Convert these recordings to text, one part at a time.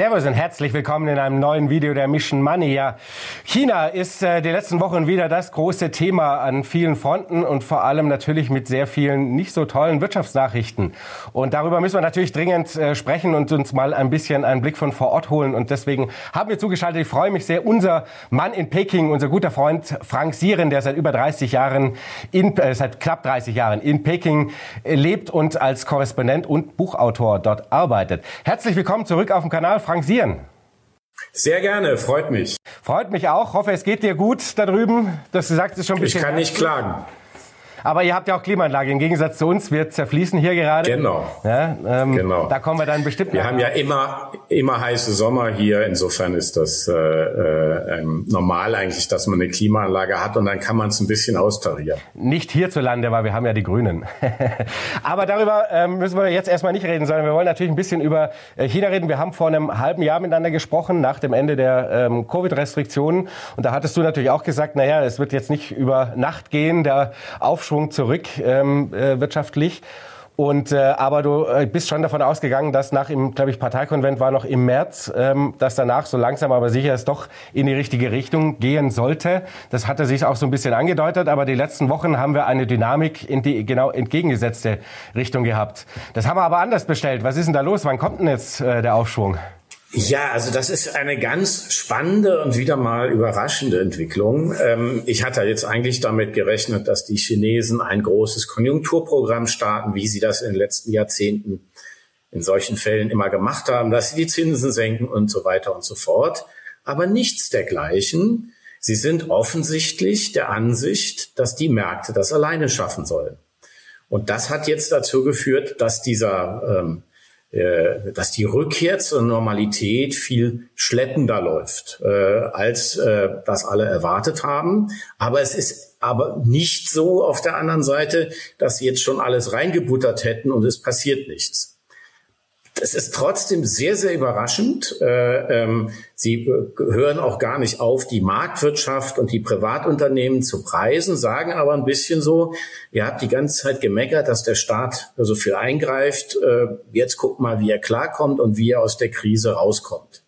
Servus und herzlich willkommen in einem neuen Video der Mission Money. Ja, China ist äh, die letzten Wochen wieder das große Thema an vielen Fronten und vor allem natürlich mit sehr vielen nicht so tollen Wirtschaftsnachrichten. Und darüber müssen wir natürlich dringend äh, sprechen und uns mal ein bisschen einen Blick von vor Ort holen. Und deswegen haben wir zugeschaltet. Ich freue mich sehr. Unser Mann in Peking, unser guter Freund Frank Sieren, der seit über 30 Jahren, in, äh, seit knapp 30 Jahren in Peking äh, lebt und als Korrespondent und Buchautor dort arbeitet. Herzlich willkommen zurück auf dem Kanal. Frank Sieren. Sehr gerne, freut mich. Freut mich auch. Hoffe, es geht dir gut da drüben. Das gesagt ist schon ein bisschen. Ich kann nicht klagen. Aber ihr habt ja auch Klimaanlage. Im Gegensatz zu uns, wir zerfließen hier gerade. Genau. Ja, ähm, genau. Da kommen wir dann bestimmt. Wir haben ja immer, immer heiße Sommer hier. Insofern ist das äh, äh, normal eigentlich, dass man eine Klimaanlage hat und dann kann man es ein bisschen austarieren. Nicht hierzulande, weil wir haben ja die Grünen. Aber darüber ähm, müssen wir jetzt erstmal nicht reden, sondern wir wollen natürlich ein bisschen über äh, China reden. Wir haben vor einem halben Jahr miteinander gesprochen, nach dem Ende der ähm, Covid-Restriktionen. Und da hattest du natürlich auch gesagt, naja, es wird jetzt nicht über Nacht gehen, der Aufschwung Aufschwung zurück ähm, äh, wirtschaftlich. Und äh, aber du äh, bist schon davon ausgegangen, dass nach im, glaube ich, Parteikonvent war noch im März, ähm, dass danach so langsam aber sicher es doch in die richtige Richtung gehen sollte. Das hatte sich auch so ein bisschen angedeutet, aber die letzten Wochen haben wir eine Dynamik in die genau entgegengesetzte Richtung gehabt. Das haben wir aber anders bestellt. Was ist denn da los? Wann kommt denn jetzt äh, der Aufschwung? Ja, also das ist eine ganz spannende und wieder mal überraschende Entwicklung. Ähm, ich hatte jetzt eigentlich damit gerechnet, dass die Chinesen ein großes Konjunkturprogramm starten, wie sie das in den letzten Jahrzehnten in solchen Fällen immer gemacht haben, dass sie die Zinsen senken und so weiter und so fort. Aber nichts dergleichen. Sie sind offensichtlich der Ansicht, dass die Märkte das alleine schaffen sollen. Und das hat jetzt dazu geführt, dass dieser ähm, äh, dass die Rückkehr zur Normalität viel schleppender läuft, äh, als äh, das alle erwartet haben. Aber es ist aber nicht so auf der anderen Seite, dass sie jetzt schon alles reingebuttert hätten und es passiert nichts. Es ist trotzdem sehr, sehr überraschend. Äh, ähm, sie hören auch gar nicht auf, die Marktwirtschaft und die Privatunternehmen zu preisen, sagen aber ein bisschen so, ihr habt die ganze Zeit gemeckert, dass der Staat so viel eingreift. Äh, jetzt guckt mal, wie er klarkommt und wie er aus der Krise rauskommt.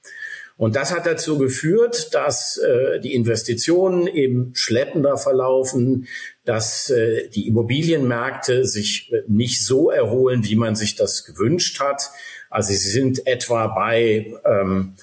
Und das hat dazu geführt, dass äh, die Investitionen eben schleppender verlaufen, dass äh, die Immobilienmärkte sich äh, nicht so erholen, wie man sich das gewünscht hat. Also sie sind etwa bei ähm,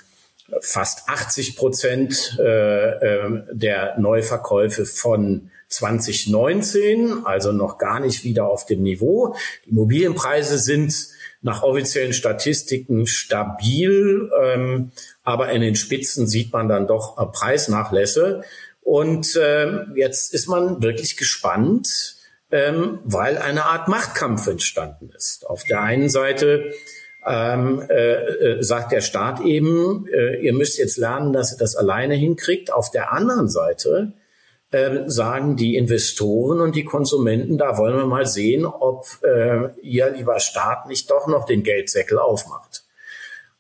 fast 80 Prozent äh, äh, der Neuverkäufe von 2019, also noch gar nicht wieder auf dem Niveau. Die Immobilienpreise sind nach offiziellen Statistiken stabil, ähm, aber in den Spitzen sieht man dann doch äh, Preisnachlässe. Und äh, jetzt ist man wirklich gespannt, ähm, weil eine Art Machtkampf entstanden ist. Auf der einen Seite ähm, äh, äh, sagt der Staat eben, äh, ihr müsst jetzt lernen, dass ihr das alleine hinkriegt. Auf der anderen Seite äh, sagen die Investoren und die Konsumenten, da wollen wir mal sehen, ob äh, ihr, lieber Staat, nicht doch noch den Geldsäckel aufmacht.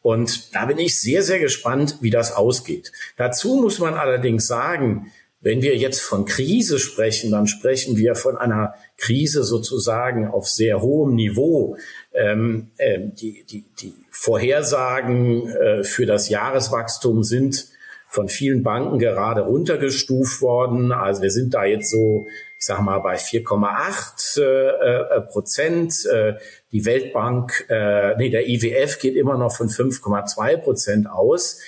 Und da bin ich sehr, sehr gespannt, wie das ausgeht. Dazu muss man allerdings sagen, wenn wir jetzt von Krise sprechen, dann sprechen wir von einer Krise sozusagen auf sehr hohem Niveau. Ähm, äh, die, die, die Vorhersagen äh, für das Jahreswachstum sind von vielen Banken gerade runtergestuft worden. Also wir sind da jetzt so, ich sage mal, bei 4,8 äh, äh, Prozent. Äh, die Weltbank, äh, nee, der IWF geht immer noch von 5,2 Prozent aus.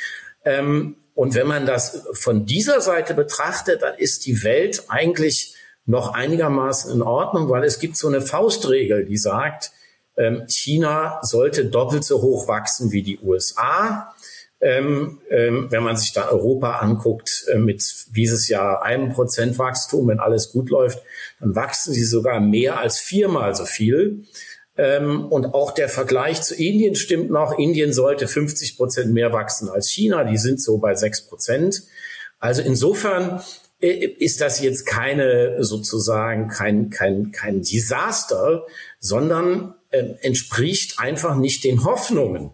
Ähm, und wenn man das von dieser Seite betrachtet, dann ist die Welt eigentlich noch einigermaßen in Ordnung, weil es gibt so eine Faustregel, die sagt, ähm, China sollte doppelt so hoch wachsen wie die USA. Ähm, ähm, wenn man sich da Europa anguckt, äh, mit dieses Jahr einem Prozent Wachstum, wenn alles gut läuft, dann wachsen sie sogar mehr als viermal so viel. Ähm, und auch der Vergleich zu Indien stimmt noch. Indien sollte 50 Prozent mehr wachsen als China. Die sind so bei sechs Prozent. Also insofern äh, ist das jetzt keine sozusagen kein, kein, kein Desaster, sondern äh, entspricht einfach nicht den Hoffnungen,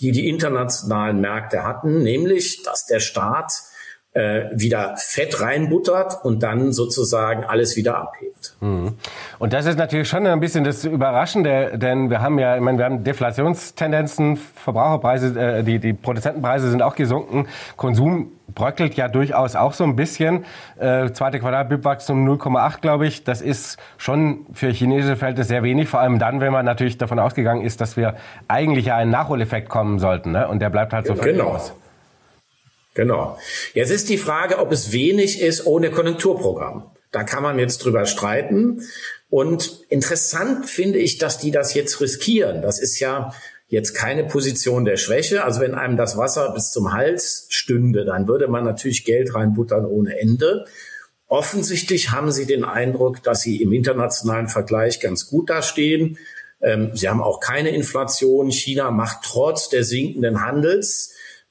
die die internationalen Märkte hatten, nämlich, dass der Staat äh, wieder Fett reinbuttert und dann sozusagen alles wieder abhebt. Mhm. Und das ist natürlich schon ein bisschen das Überraschende, denn wir haben ja, ich meine, wir haben Deflationstendenzen, Verbraucherpreise, äh, die, die Produzentenpreise sind auch gesunken, Konsum bröckelt ja durchaus auch so ein bisschen. Äh, zweite Quartal BIP-Wachstum 0,8, glaube ich. Das ist schon für chinesische Verhältnisse sehr wenig, vor allem dann, wenn man natürlich davon ausgegangen ist, dass wir eigentlich ja einen Nachholeffekt kommen sollten. Ne? Und der bleibt halt so genau. aus. Genau. Jetzt ist die Frage, ob es wenig ist ohne Konjunkturprogramm. Da kann man jetzt drüber streiten. Und interessant finde ich, dass die das jetzt riskieren. Das ist ja jetzt keine Position der Schwäche. Also wenn einem das Wasser bis zum Hals stünde, dann würde man natürlich Geld reinbuttern ohne Ende. Offensichtlich haben sie den Eindruck, dass sie im internationalen Vergleich ganz gut dastehen. Ähm, sie haben auch keine Inflation. China macht trotz der sinkenden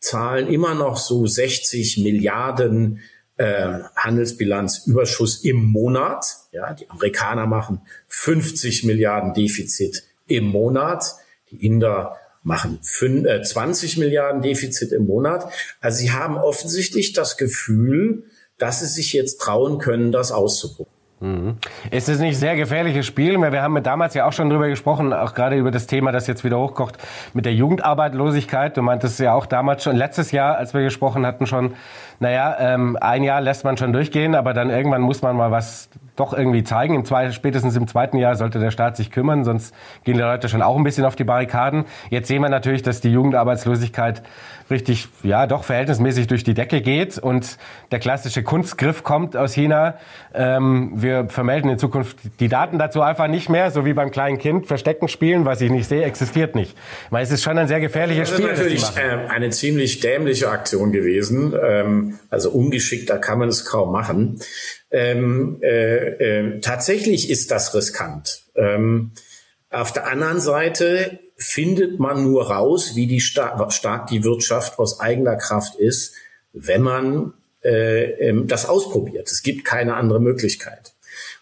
Handelszahlen immer noch so 60 Milliarden äh, Handelsbilanzüberschuss im Monat. Ja, die Amerikaner machen 50 Milliarden Defizit im Monat. Die Inder machen 5, äh, 20 Milliarden Defizit im Monat. Also sie haben offensichtlich das Gefühl, dass sie sich jetzt trauen können, das auszuprobieren. Mhm. Ist es nicht sehr gefährliches Spiel? Wir haben damals ja auch schon drüber gesprochen, auch gerade über das Thema, das jetzt wieder hochkocht, mit der Jugendarbeitslosigkeit. Du meintest ja auch damals schon, letztes Jahr, als wir gesprochen hatten, schon, naja, ähm, ein Jahr lässt man schon durchgehen, aber dann irgendwann muss man mal was doch irgendwie zeigen. Im zweiten, spätestens im zweiten Jahr sollte der Staat sich kümmern, sonst gehen die Leute schon auch ein bisschen auf die Barrikaden. Jetzt sehen wir natürlich, dass die Jugendarbeitslosigkeit richtig, ja, doch verhältnismäßig durch die Decke geht und der klassische Kunstgriff kommt aus China. Ähm, wir vermelden in Zukunft die Daten dazu einfach nicht mehr, so wie beim kleinen Kind. Verstecken spielen, was ich nicht sehe, existiert nicht. Weil es ist schon ein sehr gefährliches Spiel. Das ist natürlich äh, eine ziemlich dämliche Aktion gewesen. Ähm, also ungeschickter kann man es kaum machen. Ähm, äh, äh, tatsächlich ist das riskant. Ähm, auf der anderen Seite findet man nur raus, wie die star stark die Wirtschaft aus eigener Kraft ist, wenn man äh, ähm, das ausprobiert. Es gibt keine andere Möglichkeit.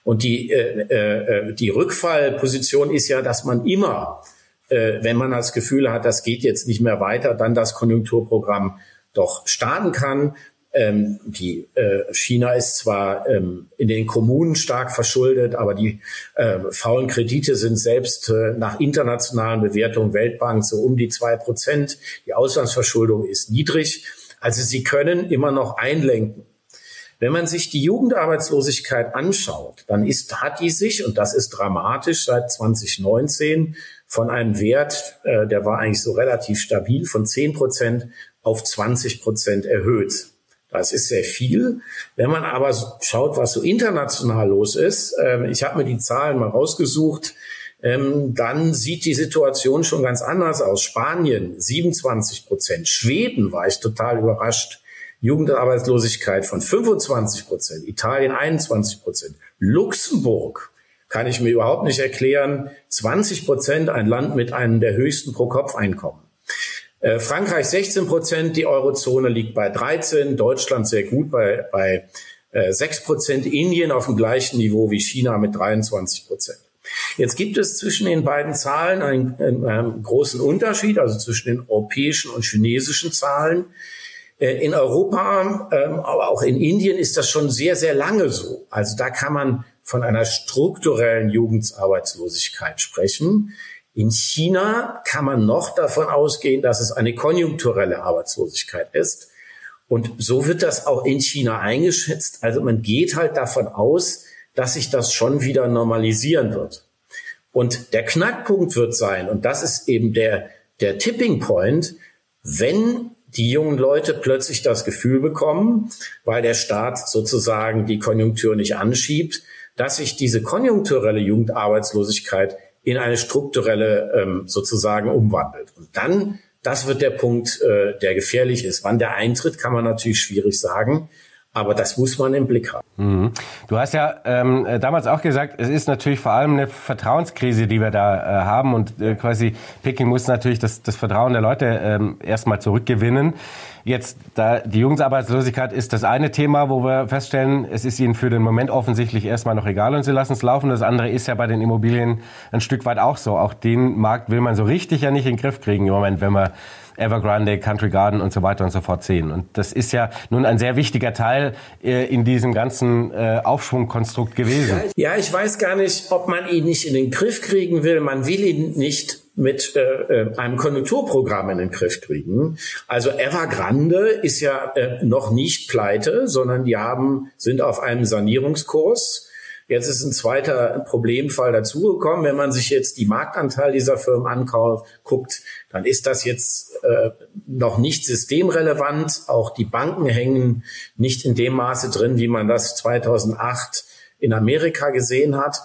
Und die, äh, äh, die Rückfallposition ist ja, dass man immer, wenn man das Gefühl hat, das geht jetzt nicht mehr weiter, dann das Konjunkturprogramm doch starten kann. Ähm, die äh, China ist zwar ähm, in den Kommunen stark verschuldet, aber die äh, faulen Kredite sind selbst äh, nach internationalen Bewertungen Weltbank so um die zwei Prozent. Die Auslandsverschuldung ist niedrig. Also sie können immer noch einlenken. Wenn man sich die Jugendarbeitslosigkeit anschaut, dann ist, hat die sich, und das ist dramatisch, seit 2019 von einem Wert, äh, der war eigentlich so relativ stabil, von 10 Prozent auf 20 Prozent erhöht. Das ist sehr viel. Wenn man aber schaut, was so international los ist, äh, ich habe mir die Zahlen mal rausgesucht, ähm, dann sieht die Situation schon ganz anders aus. Spanien 27 Prozent, Schweden war ich total überrascht, Jugendarbeitslosigkeit von 25 Prozent, Italien 21 Prozent, Luxemburg kann ich mir überhaupt nicht erklären, 20 Prozent, ein Land mit einem der höchsten Pro-Kopf-Einkommen. Äh, Frankreich 16 Prozent, die Eurozone liegt bei 13, Deutschland sehr gut bei, bei äh, 6 Prozent, Indien auf dem gleichen Niveau wie China mit 23 Prozent. Jetzt gibt es zwischen den beiden Zahlen einen, einen, einen großen Unterschied, also zwischen den europäischen und chinesischen Zahlen. Äh, in Europa, ähm, aber auch in Indien ist das schon sehr, sehr lange so. Also da kann man von einer strukturellen Jugendarbeitslosigkeit sprechen. In China kann man noch davon ausgehen, dass es eine konjunkturelle Arbeitslosigkeit ist. Und so wird das auch in China eingeschätzt. Also man geht halt davon aus, dass sich das schon wieder normalisieren wird. Und der Knackpunkt wird sein, und das ist eben der, der Tipping Point, wenn die jungen Leute plötzlich das Gefühl bekommen, weil der Staat sozusagen die Konjunktur nicht anschiebt, dass sich diese konjunkturelle Jugendarbeitslosigkeit in eine strukturelle ähm, sozusagen umwandelt. Und dann, das wird der Punkt, äh, der gefährlich ist. Wann der eintritt, kann man natürlich schwierig sagen. Aber das muss man im Blick haben. Mhm. Du hast ja ähm, damals auch gesagt, es ist natürlich vor allem eine Vertrauenskrise, die wir da äh, haben. Und äh, quasi Peking muss natürlich das, das Vertrauen der Leute ähm, erstmal zurückgewinnen. Jetzt, da die Jugendarbeitslosigkeit ist das eine Thema, wo wir feststellen, es ist ihnen für den Moment offensichtlich erstmal noch egal und sie lassen es laufen. Das andere ist ja bei den Immobilien ein Stück weit auch so. Auch den Markt will man so richtig ja nicht in den Griff kriegen im Moment, wenn man Evergrande, Country Garden und so weiter und so fort sehen. Und das ist ja nun ein sehr wichtiger Teil äh, in diesem ganzen äh, Aufschwungkonstrukt gewesen. Ja, ich weiß gar nicht, ob man ihn nicht in den Griff kriegen will. Man will ihn nicht mit äh, äh, einem Konjunkturprogramm in den Griff kriegen. Also Evergrande ist ja äh, noch nicht pleite, sondern die haben, sind auf einem Sanierungskurs. Jetzt ist ein zweiter Problemfall dazugekommen. Wenn man sich jetzt die Marktanteil dieser Firmen anguckt, dann ist das jetzt äh, noch nicht systemrelevant. Auch die Banken hängen nicht in dem Maße drin, wie man das 2008 in Amerika gesehen hat.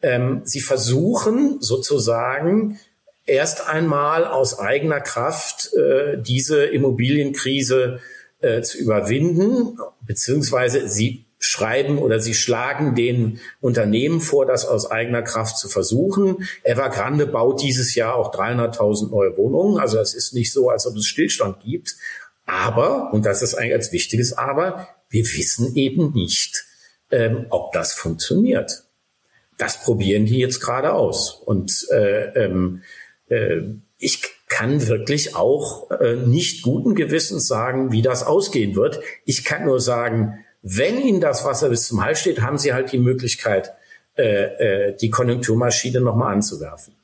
Ähm, sie versuchen sozusagen erst einmal aus eigener Kraft äh, diese Immobilienkrise äh, zu überwinden, beziehungsweise sie schreiben oder sie schlagen den Unternehmen vor, das aus eigener Kraft zu versuchen. Evergrande baut dieses Jahr auch 300.000 neue Wohnungen. Also es ist nicht so, als ob es Stillstand gibt. Aber, und das ist eigentlich als wichtiges Aber, wir wissen eben nicht, ähm, ob das funktioniert. Das probieren die jetzt gerade aus. Und äh, ähm, äh, ich kann wirklich auch äh, nicht guten Gewissens sagen, wie das ausgehen wird. Ich kann nur sagen, wenn Ihnen das Wasser bis zum Hals steht, haben Sie halt die Möglichkeit, äh, äh, die Konjunkturmaschine nochmal anzuwerfen.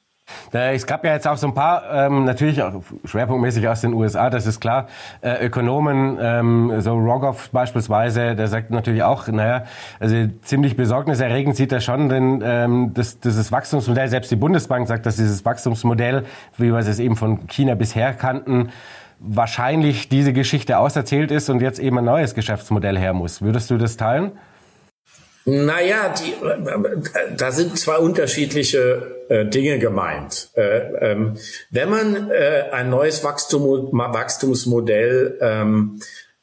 Es gab ja jetzt auch so ein paar, ähm, natürlich auch schwerpunktmäßig aus den USA, das ist klar, äh, Ökonomen, ähm, so Rogoff beispielsweise, der sagt natürlich auch, naja, also ziemlich besorgniserregend sieht er schon, denn ähm, das, dieses Wachstumsmodell, selbst die Bundesbank sagt, dass dieses Wachstumsmodell, wie wir es eben von China bisher kannten, wahrscheinlich diese Geschichte auserzählt ist und jetzt eben ein neues Geschäftsmodell her muss. Würdest du das teilen? Naja, die, da sind zwei unterschiedliche äh, Dinge gemeint. Äh, ähm, wenn man äh, ein neues Wachstum, Wachstumsmodell ähm,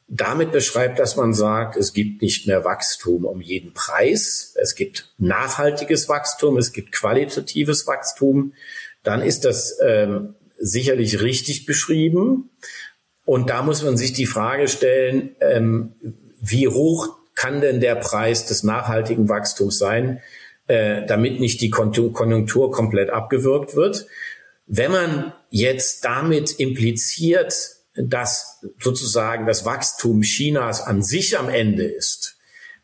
damit beschreibt, dass man sagt, es gibt nicht mehr Wachstum um jeden Preis, es gibt nachhaltiges Wachstum, es gibt qualitatives Wachstum, dann ist das ähm, sicherlich richtig beschrieben. Und da muss man sich die Frage stellen, ähm, wie hoch kann denn der Preis des nachhaltigen Wachstums sein, äh, damit nicht die Konjunktur komplett abgewürgt wird. Wenn man jetzt damit impliziert, dass sozusagen das Wachstum Chinas an sich am Ende ist,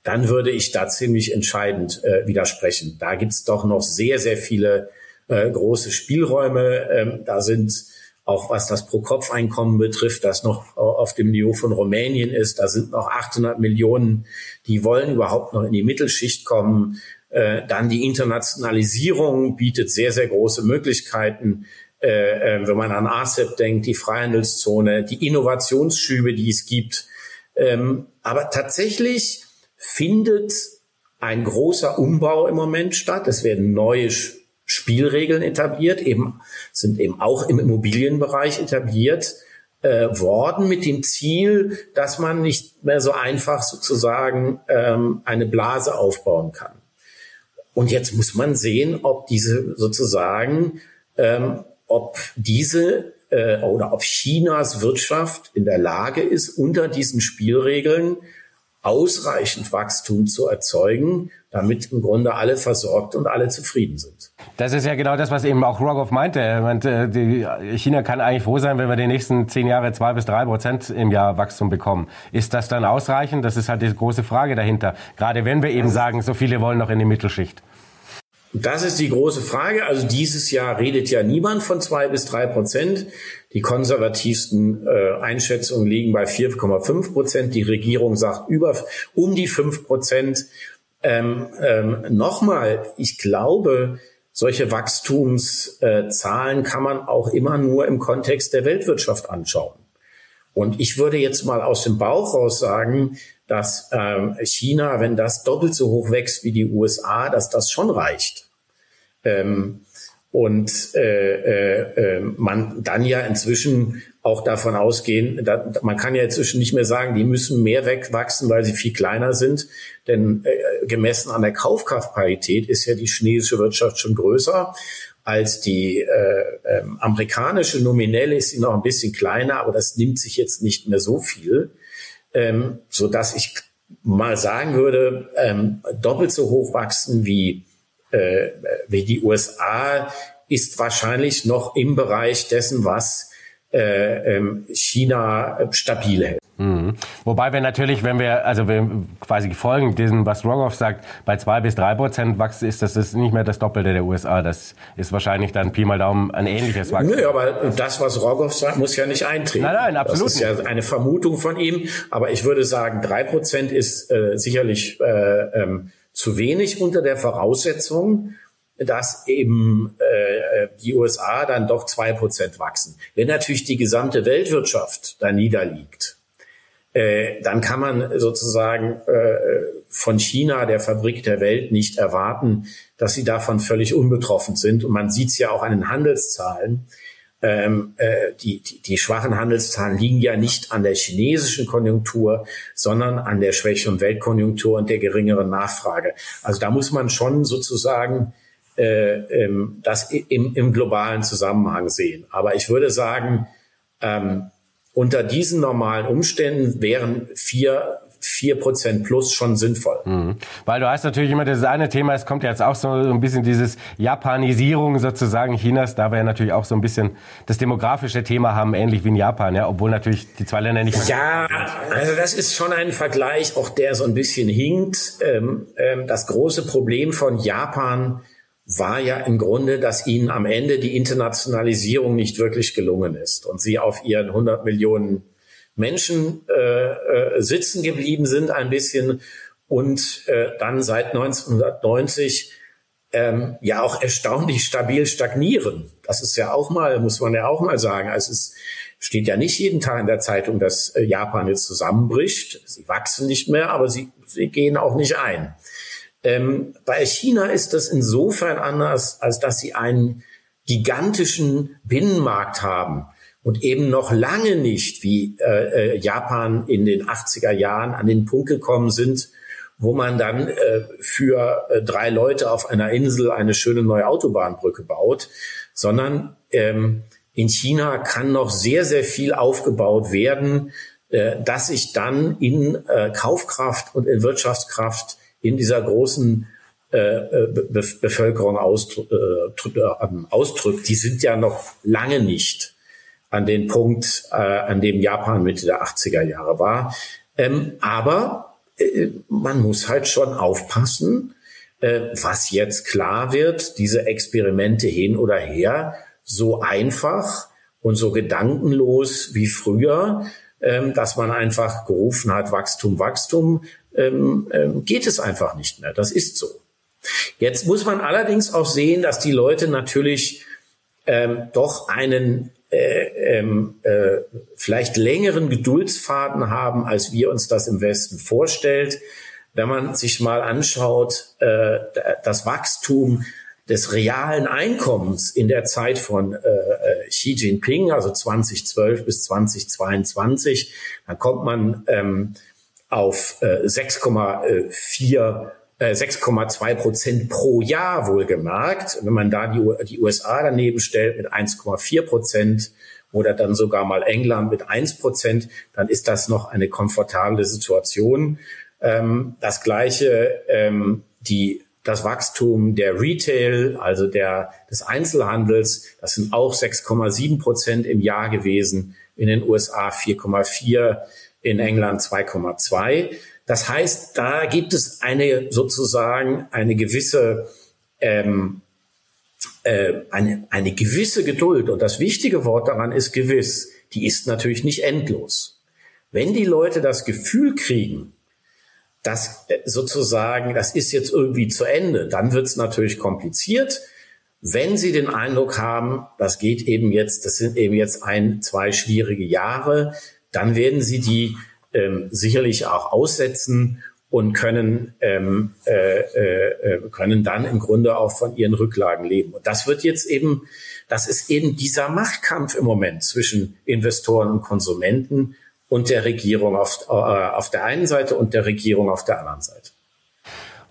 dann würde ich da ziemlich entscheidend äh, widersprechen. Da gibt's doch noch sehr, sehr viele äh, große Spielräume. Ähm, da sind auch was das Pro-Kopf-Einkommen betrifft, das noch auf dem Niveau von Rumänien ist. Da sind noch 800 Millionen, die wollen überhaupt noch in die Mittelschicht kommen. Äh, dann die Internationalisierung bietet sehr, sehr große Möglichkeiten. Äh, äh wenn man an ASEP denkt, die Freihandelszone, die Innovationsschübe, die es gibt. Ähm, aber tatsächlich findet ein großer Umbau im Moment statt. Es werden neue Spielregeln etabliert, eben sind eben auch im Immobilienbereich etabliert äh, worden mit dem Ziel, dass man nicht mehr so einfach sozusagen ähm, eine Blase aufbauen kann. Und jetzt muss man sehen, ob diese sozusagen, ähm, ob diese äh, oder ob Chinas Wirtschaft in der Lage ist, unter diesen Spielregeln ausreichend Wachstum zu erzeugen, damit im Grunde alle versorgt und alle zufrieden sind. Das ist ja genau das, was eben auch Rogoff meinte. China kann eigentlich froh sein, wenn wir die nächsten zehn Jahre zwei bis drei Prozent im Jahr Wachstum bekommen. Ist das dann ausreichend? Das ist halt die große Frage dahinter. Gerade wenn wir eben sagen, so viele wollen noch in die Mittelschicht. Das ist die große Frage. Also dieses Jahr redet ja niemand von zwei bis drei Prozent. Die konservativsten äh, Einschätzungen liegen bei 4,5 Prozent. Die Regierung sagt über um die fünf Prozent. Ähm, ähm, Nochmal, ich glaube, solche Wachstumszahlen kann man auch immer nur im Kontext der Weltwirtschaft anschauen. Und ich würde jetzt mal aus dem Bauch raus sagen, dass ähm, China, wenn das doppelt so hoch wächst wie die USA, dass das schon reicht. Ähm, und äh, äh, äh, man dann ja inzwischen auch davon ausgehen, da, man kann ja inzwischen nicht mehr sagen, die müssen mehr wegwachsen, weil sie viel kleiner sind. Denn äh, gemessen an der Kaufkraftparität ist ja die chinesische Wirtschaft schon größer als die äh, äh, amerikanische. Nominell ist sie noch ein bisschen kleiner, aber das nimmt sich jetzt nicht mehr so viel ähm, so dass ich mal sagen würde, ähm, doppelt so hoch wachsen wie, äh, wie die USA ist wahrscheinlich noch im Bereich dessen, was äh, ähm, China stabil hält. Mhm. Wobei wir natürlich, wenn wir, also wir quasi folgen diesem, was Rogoff sagt, bei zwei bis drei Prozent Wachstum ist das ist nicht mehr das Doppelte der USA. Das ist wahrscheinlich dann Pi mal Daumen ein ähnliches Wachstum. Nö, aber das, was Rogoff sagt, muss ja nicht eintreten. Nein, nein, absolut. Das ist ja eine Vermutung von ihm. Aber ich würde sagen, drei Prozent ist äh, sicherlich äh, ähm, zu wenig unter der Voraussetzung, dass eben äh, die USA dann doch zwei Prozent wachsen. Wenn natürlich die gesamte Weltwirtschaft da niederliegt, äh, dann kann man sozusagen äh, von China, der Fabrik der Welt, nicht erwarten, dass sie davon völlig unbetroffen sind. Und man sieht es ja auch an den Handelszahlen. Ähm, äh, die, die, die schwachen Handelszahlen liegen ja nicht an der chinesischen Konjunktur, sondern an der schwächeren Weltkonjunktur und der geringeren Nachfrage. Also da muss man schon sozusagen äh, ähm, das im, im globalen Zusammenhang sehen. Aber ich würde sagen, ähm, unter diesen normalen Umständen wären vier vier Prozent plus schon sinnvoll. Mhm. Weil du hast natürlich immer das eine Thema, es kommt jetzt auch so ein bisschen dieses Japanisierung sozusagen Chinas, da wir ja natürlich auch so ein bisschen das demografische Thema haben, ähnlich wie in Japan, ja, obwohl natürlich die zwei Länder nicht Ja, also das ist schon ein Vergleich, auch der so ein bisschen hinkt. Ähm, ähm, das große Problem von Japan war ja im Grunde, dass ihnen am Ende die Internationalisierung nicht wirklich gelungen ist und sie auf ihren 100 Millionen Menschen äh, äh, sitzen geblieben sind ein bisschen und äh, dann seit 1990 ähm, ja auch erstaunlich stabil stagnieren. Das ist ja auch mal, muss man ja auch mal sagen. Also es steht ja nicht jeden Tag in der Zeitung, dass äh, Japan jetzt zusammenbricht. Sie wachsen nicht mehr, aber sie, sie gehen auch nicht ein. Ähm, bei China ist das insofern anders, als dass sie einen gigantischen Binnenmarkt haben und eben noch lange nicht wie äh, äh Japan in den 80er Jahren an den Punkt gekommen sind, wo man dann äh, für äh, drei Leute auf einer Insel eine schöne neue Autobahnbrücke baut, sondern ähm, in China kann noch sehr, sehr viel aufgebaut werden, äh, dass sich dann in äh, Kaufkraft und in Wirtschaftskraft in dieser großen äh, äh Be Bevölkerung äh, ähm, ausdrückt, die sind ja noch lange nicht an den Punkt, äh, an dem Japan Mitte der 80er Jahre war. Ähm, aber äh, man muss halt schon aufpassen, äh, was jetzt klar wird, diese Experimente hin oder her, so einfach und so gedankenlos wie früher, ähm, dass man einfach gerufen hat, Wachstum, Wachstum, ähm, ähm, geht es einfach nicht mehr. Das ist so. Jetzt muss man allerdings auch sehen, dass die Leute natürlich ähm, doch einen äh, ähm, äh, vielleicht längeren Geduldsfaden haben, als wir uns das im Westen vorstellt. Wenn man sich mal anschaut, äh, das Wachstum des realen Einkommens in der Zeit von äh, äh Xi Jinping, also 2012 bis 2022, dann kommt man ähm, auf äh, 6,4 6,2 äh, Prozent pro Jahr wohlgemerkt. Wenn man da die, die USA daneben stellt mit 1,4 Prozent oder dann sogar mal England mit 1 Prozent, dann ist das noch eine komfortable Situation. Ähm, das gleiche, ähm, die, das Wachstum der Retail, also der, des Einzelhandels, das sind auch 6,7 Prozent im Jahr gewesen. In den USA 4,4 in England 2,2. Das heißt, da gibt es eine sozusagen eine gewisse ähm, äh, eine, eine gewisse Geduld. Und das wichtige Wort daran ist gewiss. Die ist natürlich nicht endlos. Wenn die Leute das Gefühl kriegen, dass äh, sozusagen, das ist jetzt irgendwie zu Ende, dann wird es natürlich kompliziert. Wenn Sie den Eindruck haben, das geht eben jetzt, das sind eben jetzt ein, zwei schwierige Jahre, dann werden Sie die ähm, sicherlich auch aussetzen und können, ähm, äh, äh, können dann im Grunde auch von ihren Rücklagen leben. Und das wird jetzt eben, das ist eben dieser Machtkampf im Moment zwischen Investoren und Konsumenten und der Regierung auf, äh, auf der einen Seite und der Regierung auf der anderen Seite.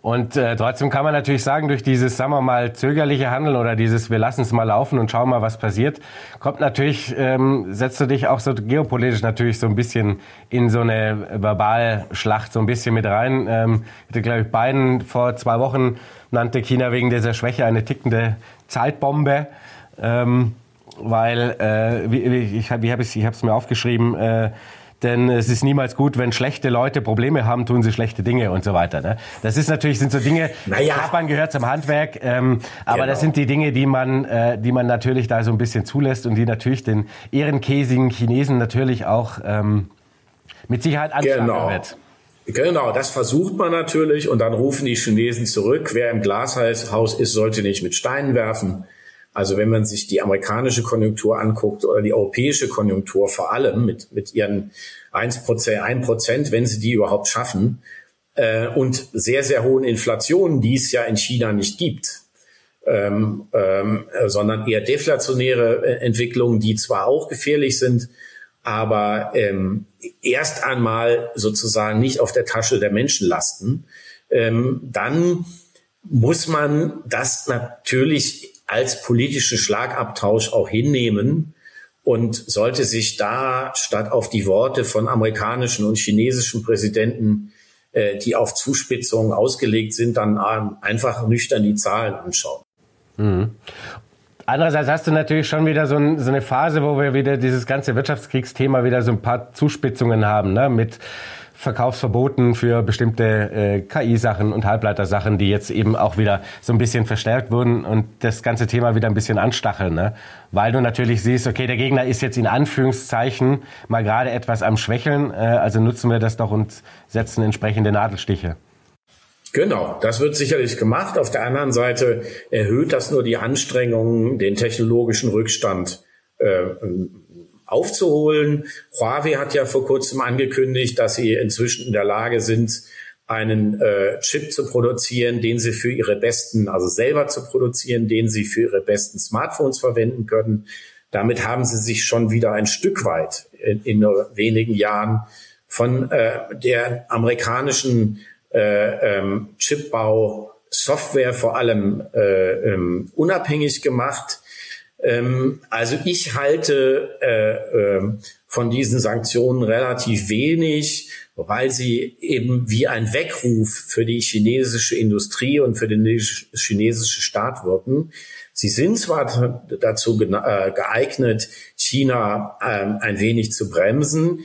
Und äh, trotzdem kann man natürlich sagen, durch dieses, sagen wir mal, zögerliche Handeln oder dieses, wir lassen es mal laufen und schauen mal, was passiert, kommt natürlich, ähm, setzt du dich auch so geopolitisch natürlich so ein bisschen in so eine Verbalschlacht so ein bisschen mit rein. Ähm, hatte, glaube ich, Biden vor zwei Wochen nannte China wegen dieser Schwäche eine tickende Zeitbombe. Ähm, weil, äh, wie, ich, habe ich es mir aufgeschrieben, äh, denn es ist niemals gut, wenn schlechte Leute Probleme haben, tun sie schlechte Dinge und so weiter. Ne? Das ist natürlich sind so Dinge. Naja. Klappern gehört zum Handwerk, ähm, aber genau. das sind die Dinge, die man, äh, die man natürlich da so ein bisschen zulässt und die natürlich den ehrenkäsigen Chinesen natürlich auch ähm, mit Sicherheit anschlagen genau. wird. Genau, das versucht man natürlich und dann rufen die Chinesen zurück, wer im Glashaus ist, sollte nicht mit Steinen werfen. Also wenn man sich die amerikanische Konjunktur anguckt oder die europäische Konjunktur vor allem mit, mit ihren 1 Prozent, 1 Prozent, wenn sie die überhaupt schaffen, äh, und sehr, sehr hohen Inflationen, die es ja in China nicht gibt, ähm, ähm, sondern eher deflationäre äh, Entwicklungen, die zwar auch gefährlich sind, aber ähm, erst einmal sozusagen nicht auf der Tasche der Menschen lasten, ähm, dann muss man das natürlich als politischen Schlagabtausch auch hinnehmen und sollte sich da statt auf die Worte von amerikanischen und chinesischen Präsidenten, äh, die auf Zuspitzungen ausgelegt sind, dann einfach nüchtern die Zahlen anschauen. Mhm. Andererseits hast du natürlich schon wieder so, ein, so, eine Phase, wo wir wieder dieses ganze Wirtschaftskriegsthema wieder so ein paar Zuspitzungen haben, ne? mit Verkaufsverboten für bestimmte äh, KI-Sachen und Halbleitersachen, die jetzt eben auch wieder so ein bisschen verstärkt wurden und das ganze Thema wieder ein bisschen anstacheln. Ne? Weil du natürlich siehst, okay, der Gegner ist jetzt in Anführungszeichen mal gerade etwas am Schwächeln, äh, also nutzen wir das doch und setzen entsprechende Nadelstiche. Genau, das wird sicherlich gemacht. Auf der anderen Seite erhöht das nur die Anstrengungen, den technologischen Rückstand äh, aufzuholen. Huawei hat ja vor kurzem angekündigt, dass sie inzwischen in der Lage sind, einen äh, Chip zu produzieren, den sie für ihre besten, also selber zu produzieren, den sie für ihre besten Smartphones verwenden können. Damit haben sie sich schon wieder ein Stück weit in, in nur wenigen Jahren von äh, der amerikanischen äh, ähm, Chipbau Software vor allem äh, ähm, unabhängig gemacht. Ähm, also ich halte äh, äh, von diesen Sanktionen relativ wenig, weil sie eben wie ein Weckruf für die chinesische Industrie und für den chinesischen Staat wirken. Sie sind zwar dazu äh, geeignet, China ähm, ein wenig zu bremsen,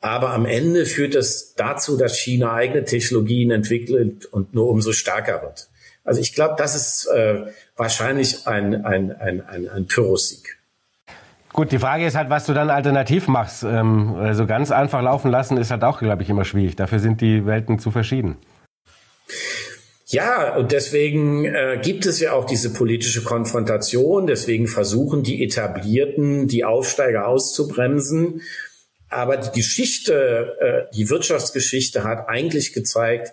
aber am Ende führt es dazu, dass China eigene Technologien entwickelt und nur umso stärker wird. Also ich glaube, das ist äh, wahrscheinlich ein, ein, ein, ein, ein Pyrrhussieg. Gut, die Frage ist halt, was du dann alternativ machst. Ähm, also ganz einfach laufen lassen ist halt auch, glaube ich, immer schwierig. Dafür sind die Welten zu verschieden. Ja, und deswegen äh, gibt es ja auch diese politische Konfrontation. Deswegen versuchen die Etablierten, die Aufsteiger auszubremsen. Aber die Geschichte, äh, die Wirtschaftsgeschichte hat eigentlich gezeigt,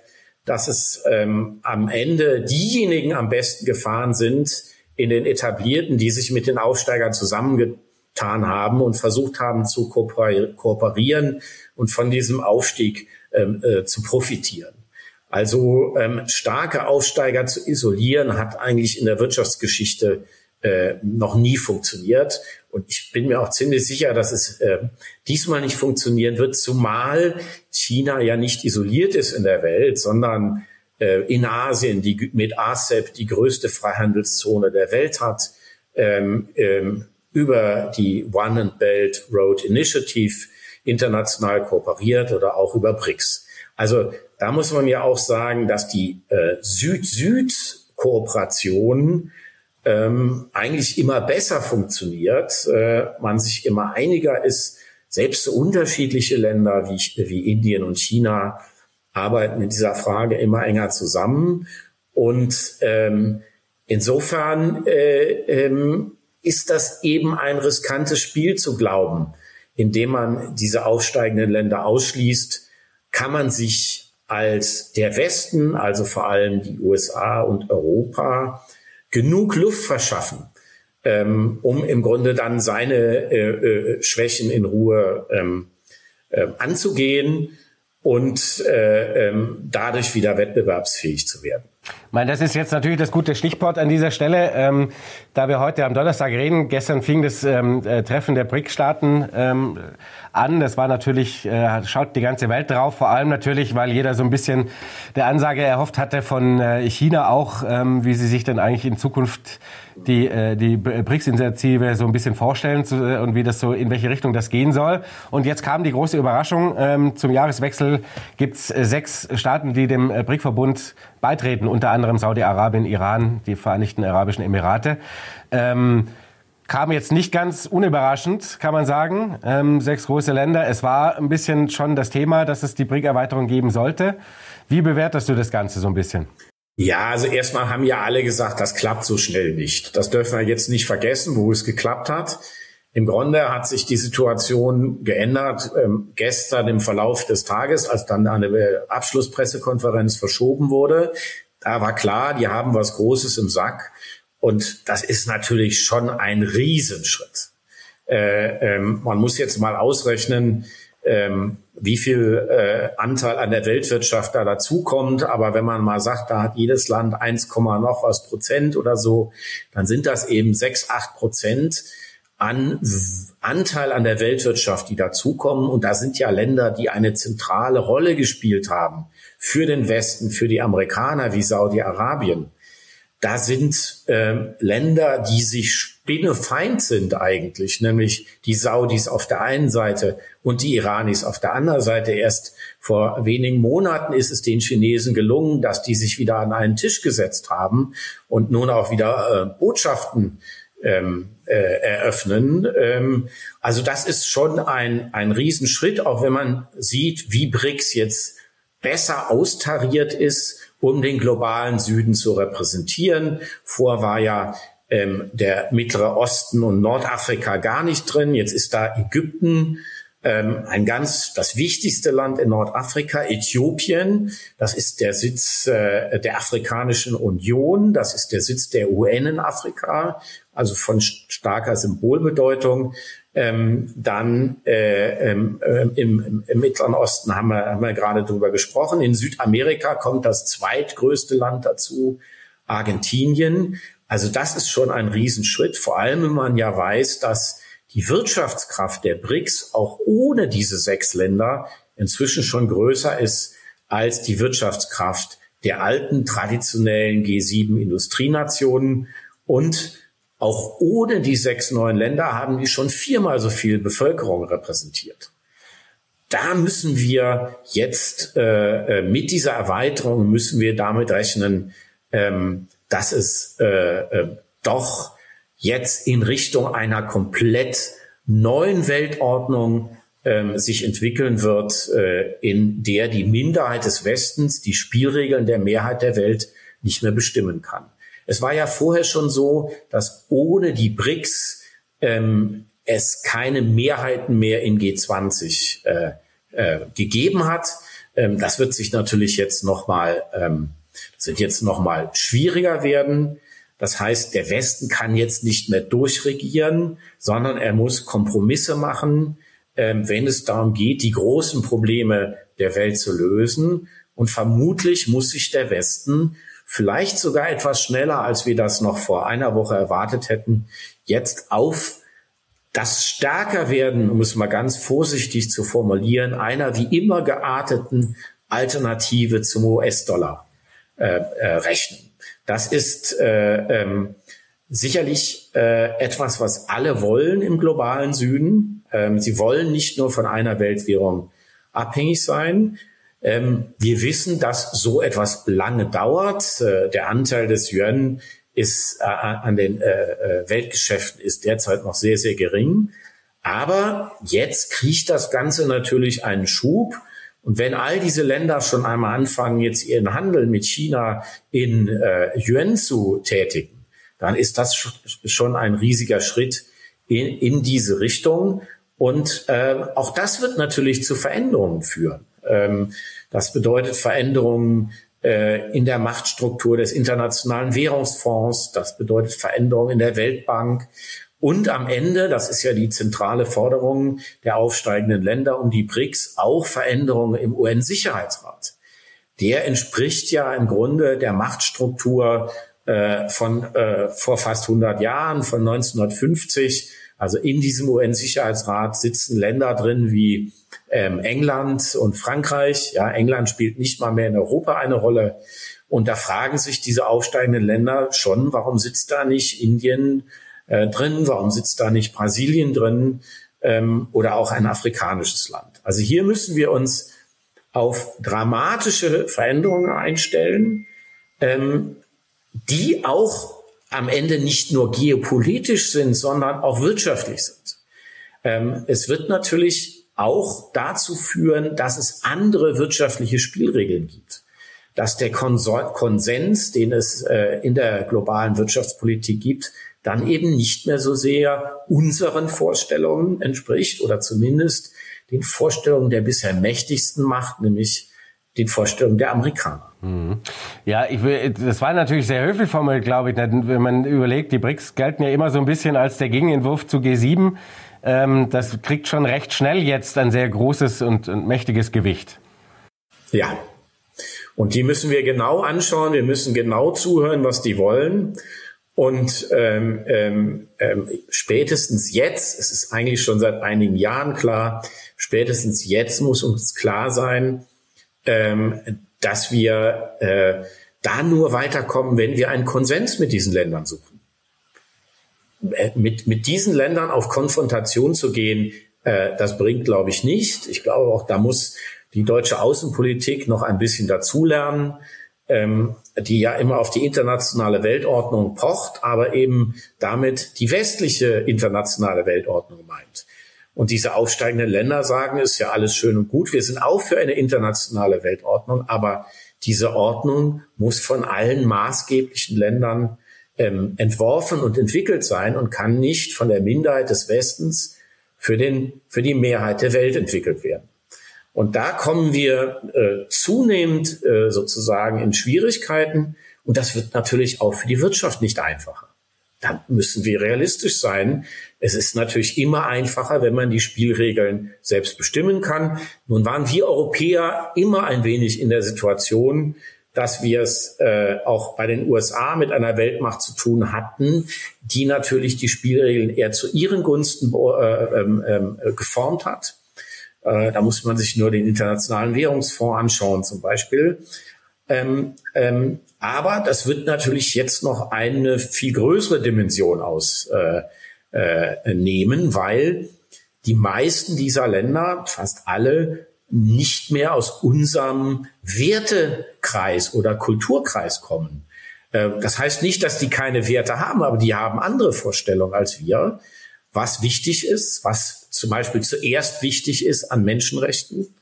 dass es ähm, am Ende diejenigen am besten gefahren sind in den Etablierten, die sich mit den Aufsteigern zusammengetan haben und versucht haben zu kooperieren und von diesem Aufstieg ähm, äh, zu profitieren. Also ähm, starke Aufsteiger zu isolieren, hat eigentlich in der Wirtschaftsgeschichte äh, noch nie funktioniert. Und ich bin mir auch ziemlich sicher, dass es äh, diesmal nicht funktionieren wird, zumal China ja nicht isoliert ist in der Welt, sondern äh, in Asien, die mit ASEP die größte Freihandelszone der Welt hat, ähm, ähm, über die One and Belt Road Initiative international kooperiert oder auch über BRICS. Also da muss man ja auch sagen, dass die äh, Süd-Süd-Kooperation ähm, eigentlich immer besser funktioniert, äh, man sich immer einiger ist. Selbst so unterschiedliche Länder wie, wie Indien und China arbeiten in dieser Frage immer enger zusammen. Und ähm, insofern äh, ähm, ist das eben ein riskantes Spiel zu glauben, indem man diese aufsteigenden Länder ausschließt, kann man sich als der Westen, also vor allem die USA und Europa, genug Luft verschaffen, ähm, um im Grunde dann seine äh, äh, Schwächen in Ruhe ähm, äh, anzugehen und äh, ähm, dadurch wieder wettbewerbsfähig zu werden. Ich meine, das ist jetzt natürlich das gute Stichwort an dieser Stelle. Ähm, da wir heute am Donnerstag reden, gestern fing das ähm, äh, Treffen der BRIC-Staaten ähm, an. Das war natürlich, äh, schaut die ganze Welt drauf, vor allem natürlich, weil jeder so ein bisschen der Ansage erhofft hatte von äh, China auch, ähm, wie sie sich denn eigentlich in Zukunft die, äh, die BRICS-Initiative so ein bisschen vorstellen zu, äh, und wie das so, in welche Richtung das gehen soll. Und jetzt kam die große Überraschung. Ähm, zum Jahreswechsel gibt's äh, sechs Staaten, die dem äh, BRIC-Verbund beitreten, unter anderem Saudi-Arabien, Iran, die Vereinigten Arabischen Emirate. Ähm, kam jetzt nicht ganz unüberraschend, kann man sagen. Ähm, sechs große Länder. Es war ein bisschen schon das Thema, dass es die BRIC-Erweiterung geben sollte. Wie bewertest du das Ganze so ein bisschen? Ja, also erstmal haben ja alle gesagt, das klappt so schnell nicht. Das dürfen wir jetzt nicht vergessen, wo es geklappt hat. Im Grunde hat sich die Situation geändert ähm, gestern im Verlauf des Tages, als dann eine Abschlusspressekonferenz verschoben wurde. Da war klar, die haben was Großes im Sack. Und das ist natürlich schon ein Riesenschritt. Äh, ähm, man muss jetzt mal ausrechnen, ähm, wie viel äh, Anteil an der Weltwirtschaft da dazukommt. Aber wenn man mal sagt, da hat jedes Land 1, noch was Prozent oder so, dann sind das eben 6, 8 Prozent an Anteil an der Weltwirtschaft, die dazukommen. Und da sind ja Länder, die eine zentrale Rolle gespielt haben für den Westen, für die Amerikaner wie Saudi-Arabien da sind ähm, Länder, die sich spinnefeind sind eigentlich, nämlich die Saudis auf der einen Seite und die Iranis auf der anderen Seite. Erst vor wenigen Monaten ist es den Chinesen gelungen, dass die sich wieder an einen Tisch gesetzt haben und nun auch wieder äh, Botschaften ähm, äh, eröffnen. Ähm, also das ist schon ein, ein Riesenschritt, auch wenn man sieht, wie BRICS jetzt besser austariert ist um den globalen Süden zu repräsentieren. Vor war ja ähm, der Mittlere Osten und Nordafrika gar nicht drin. Jetzt ist da Ägypten, ähm, ein ganz das wichtigste Land in Nordafrika, Äthiopien. Das ist der Sitz äh, der Afrikanischen Union. Das ist der Sitz der UN in Afrika, also von starker Symbolbedeutung. Ähm, dann äh, ähm, äh, im, im, Mittleren Osten haben wir, haben wir gerade drüber gesprochen. In Südamerika kommt das zweitgrößte Land dazu, Argentinien. Also das ist schon ein Riesenschritt, vor allem wenn man ja weiß, dass die Wirtschaftskraft der BRICS auch ohne diese sechs Länder inzwischen schon größer ist als die Wirtschaftskraft der alten traditionellen G7 Industrienationen und auch ohne die sechs neuen Länder haben die schon viermal so viel Bevölkerung repräsentiert. Da müssen wir jetzt äh, äh, mit dieser Erweiterung müssen wir damit rechnen, ähm, dass es äh, äh, doch jetzt in Richtung einer komplett neuen Weltordnung ähm, sich entwickeln wird, äh, in der die Minderheit des Westens die Spielregeln der Mehrheit der Welt nicht mehr bestimmen kann. Es war ja vorher schon so, dass ohne die BRICS ähm, es keine Mehrheiten mehr in G20 äh, äh, gegeben hat. Ähm, das wird sich natürlich jetzt nochmal, ähm, das jetzt nochmal schwieriger werden. Das heißt, der Westen kann jetzt nicht mehr durchregieren, sondern er muss Kompromisse machen, ähm, wenn es darum geht, die großen Probleme der Welt zu lösen. Und vermutlich muss sich der Westen vielleicht sogar etwas schneller, als wir das noch vor einer Woche erwartet hätten, jetzt auf das stärker werden, um es mal ganz vorsichtig zu formulieren, einer wie immer gearteten Alternative zum US-Dollar äh, äh, rechnen. Das ist äh, ähm, sicherlich äh, etwas, was alle wollen im globalen Süden. Ähm, sie wollen nicht nur von einer Weltwährung abhängig sein. Ähm, wir wissen, dass so etwas lange dauert. Äh, der Anteil des Yuan ist äh, an den äh, äh, Weltgeschäften ist derzeit noch sehr, sehr gering. Aber jetzt kriegt das Ganze natürlich einen Schub. Und wenn all diese Länder schon einmal anfangen, jetzt ihren Handel mit China in äh, Yuan zu tätigen, dann ist das schon ein riesiger Schritt in, in diese Richtung. Und äh, auch das wird natürlich zu Veränderungen führen. Ähm, das bedeutet Veränderungen äh, in der Machtstruktur des Internationalen Währungsfonds. Das bedeutet Veränderungen in der Weltbank. Und am Ende, das ist ja die zentrale Forderung der aufsteigenden Länder um die BRICS, auch Veränderungen im UN-Sicherheitsrat. Der entspricht ja im Grunde der Machtstruktur äh, von äh, vor fast 100 Jahren, von 1950, Also in diesem UN-Sicherheitsrat sitzen Länder drin wie ähm, England und Frankreich. Ja, England spielt nicht mal mehr in Europa eine Rolle. Und da fragen sich diese aufsteigenden Länder schon, warum sitzt da nicht Indien äh, drin? Warum sitzt da nicht Brasilien drin? Ähm, oder auch ein afrikanisches Land? Also hier müssen wir uns auf dramatische Veränderungen einstellen, ähm, die auch am Ende nicht nur geopolitisch sind, sondern auch wirtschaftlich sind. Ähm, es wird natürlich auch dazu führen, dass es andere wirtschaftliche Spielregeln gibt. Dass der Konsens, den es äh, in der globalen Wirtschaftspolitik gibt, dann eben nicht mehr so sehr unseren Vorstellungen entspricht oder zumindest den Vorstellungen der bisher mächtigsten Macht, nämlich den Vorstellungen der Amerikaner. Mhm. Ja, ich will, das war natürlich sehr höflich formuliert, glaube ich. Wenn man überlegt, die BRICS gelten ja immer so ein bisschen als der Gegenentwurf zu G7. Ähm, das kriegt schon recht schnell jetzt ein sehr großes und, und mächtiges Gewicht. Ja. Und die müssen wir genau anschauen. Wir müssen genau zuhören, was die wollen. Und ähm, ähm, ähm, spätestens jetzt, es ist eigentlich schon seit einigen Jahren klar, spätestens jetzt muss uns klar sein, ähm, dass wir äh, da nur weiterkommen, wenn wir einen Konsens mit diesen Ländern suchen. Äh, mit, mit diesen Ländern auf Konfrontation zu gehen, äh, das bringt, glaube ich, nicht. Ich glaube auch, da muss die deutsche Außenpolitik noch ein bisschen dazulernen, ähm, die ja immer auf die internationale Weltordnung pocht, aber eben damit die westliche internationale Weltordnung meint. Und diese aufsteigenden Länder sagen, ist ja alles schön und gut. Wir sind auch für eine internationale Weltordnung, aber diese Ordnung muss von allen maßgeblichen Ländern ähm, entworfen und entwickelt sein und kann nicht von der Minderheit des Westens für, den, für die Mehrheit der Welt entwickelt werden. Und da kommen wir äh, zunehmend äh, sozusagen in Schwierigkeiten. Und das wird natürlich auch für die Wirtschaft nicht einfacher. Da müssen wir realistisch sein. Es ist natürlich immer einfacher, wenn man die Spielregeln selbst bestimmen kann. Nun waren wir Europäer immer ein wenig in der Situation, dass wir es äh, auch bei den USA mit einer Weltmacht zu tun hatten, die natürlich die Spielregeln eher zu ihren Gunsten äh, äh, geformt hat. Äh, da muss man sich nur den Internationalen Währungsfonds anschauen zum Beispiel. Ähm, ähm, aber das wird natürlich jetzt noch eine viel größere Dimension ausnehmen, äh, äh, weil die meisten dieser Länder, fast alle, nicht mehr aus unserem Wertekreis oder Kulturkreis kommen. Äh, das heißt nicht, dass die keine Werte haben, aber die haben andere Vorstellungen als wir, was wichtig ist, was zum Beispiel zuerst wichtig ist an Menschenrechten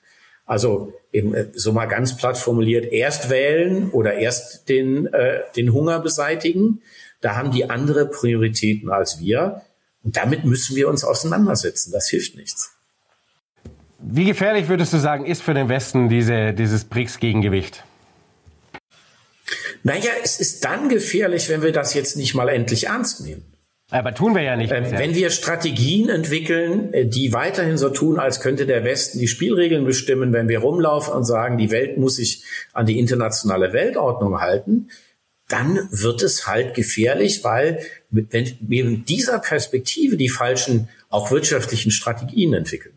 also eben, äh, so mal ganz platt formuliert, erst wählen oder erst den, äh, den Hunger beseitigen. Da haben die andere Prioritäten als wir. Und damit müssen wir uns auseinandersetzen. Das hilft nichts. Wie gefährlich würdest du sagen, ist für den Westen diese, dieses BRICS-Gegengewicht? Naja, es ist dann gefährlich, wenn wir das jetzt nicht mal endlich ernst nehmen. Aber tun wir ja nicht. Ähm, wenn wir Strategien entwickeln, äh, die weiterhin so tun, als könnte der Westen die Spielregeln bestimmen, wenn wir rumlaufen und sagen, die Welt muss sich an die internationale Weltordnung halten, dann wird es halt gefährlich, weil wenn wir in dieser Perspektive die falschen, auch wirtschaftlichen Strategien entwickeln.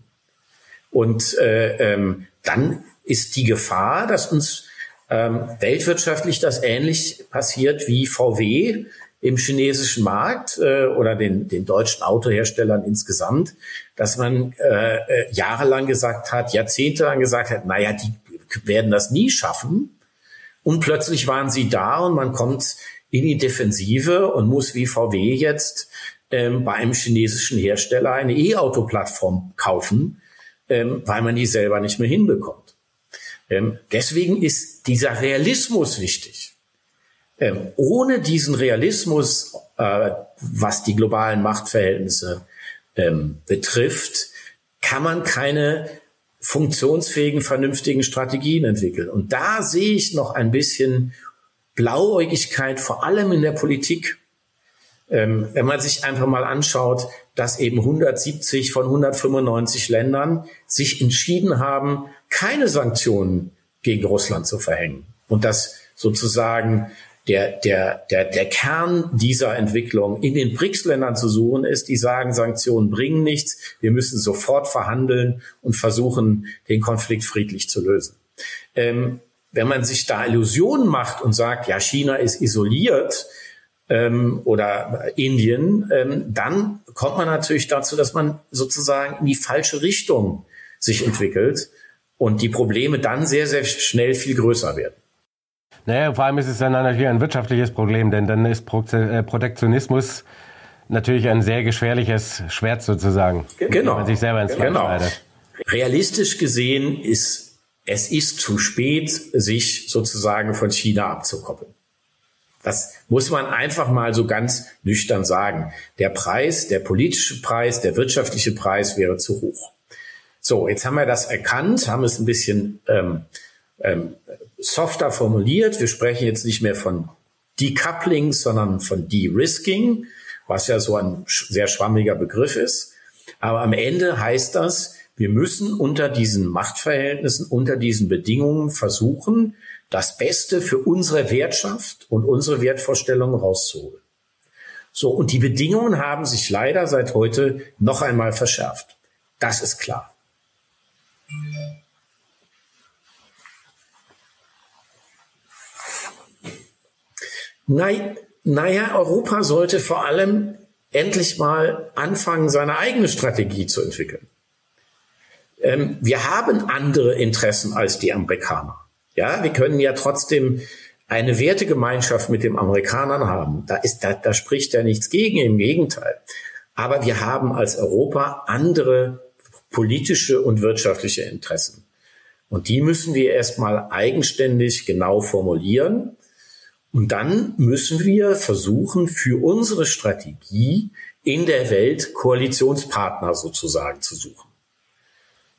Und äh, ähm, dann ist die Gefahr, dass uns ähm, weltwirtschaftlich das ähnlich passiert wie VW im chinesischen Markt äh, oder den, den deutschen Autoherstellern insgesamt, dass man äh, äh, jahrelang gesagt hat, jahrzehntelang gesagt hat, naja, die werden das nie schaffen. Und plötzlich waren sie da und man kommt in die Defensive und muss wie VW jetzt ähm, bei einem chinesischen Hersteller eine E-Auto-Plattform kaufen, ähm, weil man die selber nicht mehr hinbekommt. Ähm, deswegen ist dieser Realismus wichtig. Ähm, ohne diesen Realismus, äh, was die globalen Machtverhältnisse ähm, betrifft, kann man keine funktionsfähigen, vernünftigen Strategien entwickeln. Und da sehe ich noch ein bisschen Blauäugigkeit, vor allem in der Politik. Ähm, wenn man sich einfach mal anschaut, dass eben 170 von 195 Ländern sich entschieden haben, keine Sanktionen gegen Russland zu verhängen. Und dass sozusagen der, der, der, der Kern dieser Entwicklung in den BRICS-Ländern zu suchen ist, die sagen, Sanktionen bringen nichts, wir müssen sofort verhandeln und versuchen, den Konflikt friedlich zu lösen. Ähm, wenn man sich da Illusionen macht und sagt, ja, China ist isoliert ähm, oder Indien, ähm, dann kommt man natürlich dazu, dass man sozusagen in die falsche Richtung sich entwickelt und die Probleme dann sehr, sehr schnell viel größer werden. Naja, vor allem ist es dann natürlich ein wirtschaftliches Problem, denn dann ist äh, Protektionismus natürlich ein sehr gefährliches Schwert sozusagen. Genau. Man sich selber ins genau. Schneidet. Realistisch gesehen ist es ist zu spät, sich sozusagen von China abzukoppeln. Das muss man einfach mal so ganz nüchtern sagen. Der Preis, der politische Preis, der wirtschaftliche Preis wäre zu hoch. So, jetzt haben wir das erkannt, haben es ein bisschen ähm, ähm, softer formuliert. Wir sprechen jetzt nicht mehr von Decoupling, sondern von De-Risking, was ja so ein sehr schwammiger Begriff ist. Aber am Ende heißt das, wir müssen unter diesen Machtverhältnissen, unter diesen Bedingungen versuchen, das Beste für unsere Wirtschaft und unsere Wertvorstellungen rauszuholen. So, und die Bedingungen haben sich leider seit heute noch einmal verschärft. Das ist klar. Naja, Europa sollte vor allem endlich mal anfangen, seine eigene Strategie zu entwickeln. Ähm, wir haben andere Interessen als die Amerikaner. Ja, wir können ja trotzdem eine Wertegemeinschaft mit den Amerikanern haben. Da ist, da, da spricht ja nichts gegen, im Gegenteil. Aber wir haben als Europa andere politische und wirtschaftliche Interessen. Und die müssen wir erstmal eigenständig genau formulieren und dann müssen wir versuchen, für unsere Strategie in der Welt Koalitionspartner sozusagen zu suchen.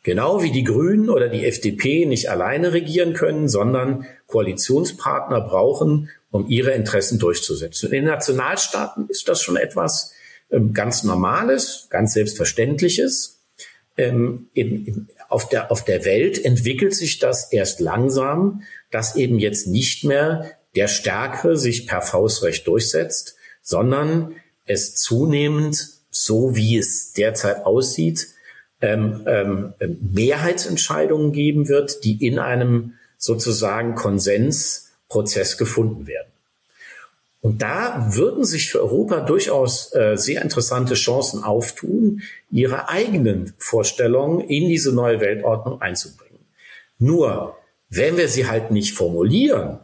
Genau wie die Grünen oder die FDP nicht alleine regieren können, sondern Koalitionspartner brauchen, um ihre Interessen durchzusetzen. in den Nationalstaaten ist das schon etwas ähm, ganz Normales, ganz Selbstverständliches. Ähm, in, auf, der, auf der Welt entwickelt sich das erst langsam, dass eben jetzt nicht mehr der Stärkere sich per Faustrecht durchsetzt, sondern es zunehmend, so wie es derzeit aussieht, ähm, ähm, Mehrheitsentscheidungen geben wird, die in einem sozusagen Konsensprozess gefunden werden. Und da würden sich für Europa durchaus äh, sehr interessante Chancen auftun, ihre eigenen Vorstellungen in diese neue Weltordnung einzubringen. Nur, wenn wir sie halt nicht formulieren,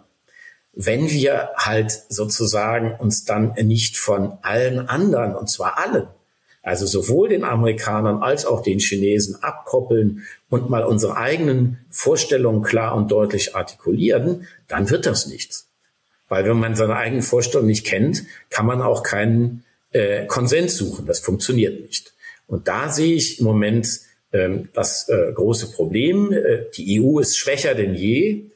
wenn wir halt sozusagen uns dann nicht von allen anderen, und zwar allen, also sowohl den Amerikanern als auch den Chinesen abkoppeln und mal unsere eigenen Vorstellungen klar und deutlich artikulieren, dann wird das nichts. Weil wenn man seine eigenen Vorstellungen nicht kennt, kann man auch keinen äh, Konsens suchen. Das funktioniert nicht. Und da sehe ich im Moment ähm, das äh, große Problem. Äh, die EU ist schwächer denn je